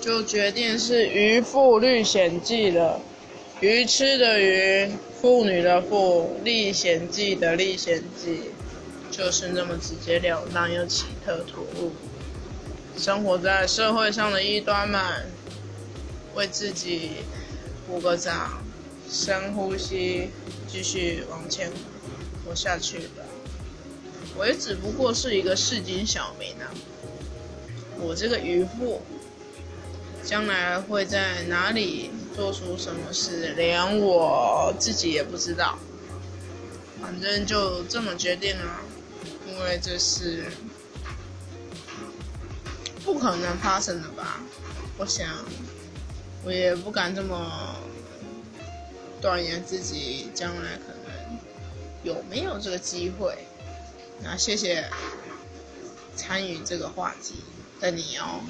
就决定是《渔父历险记》了。鱼吃的鱼，妇女的妇，历险记的历险记，就是那么直截了当又奇特突兀。生活在社会上的异端们，为自己鼓个掌，深呼吸，继续往前活下去吧。我也只不过是一个市井小民啊。我这个渔夫，将来会在哪里做出什么事，连我自己也不知道。反正就这么决定了，因为这是不可能发生的吧？我想，我也不敢这么断言自己将来可能有没有这个机会。那谢谢参与这个话题。的你哦。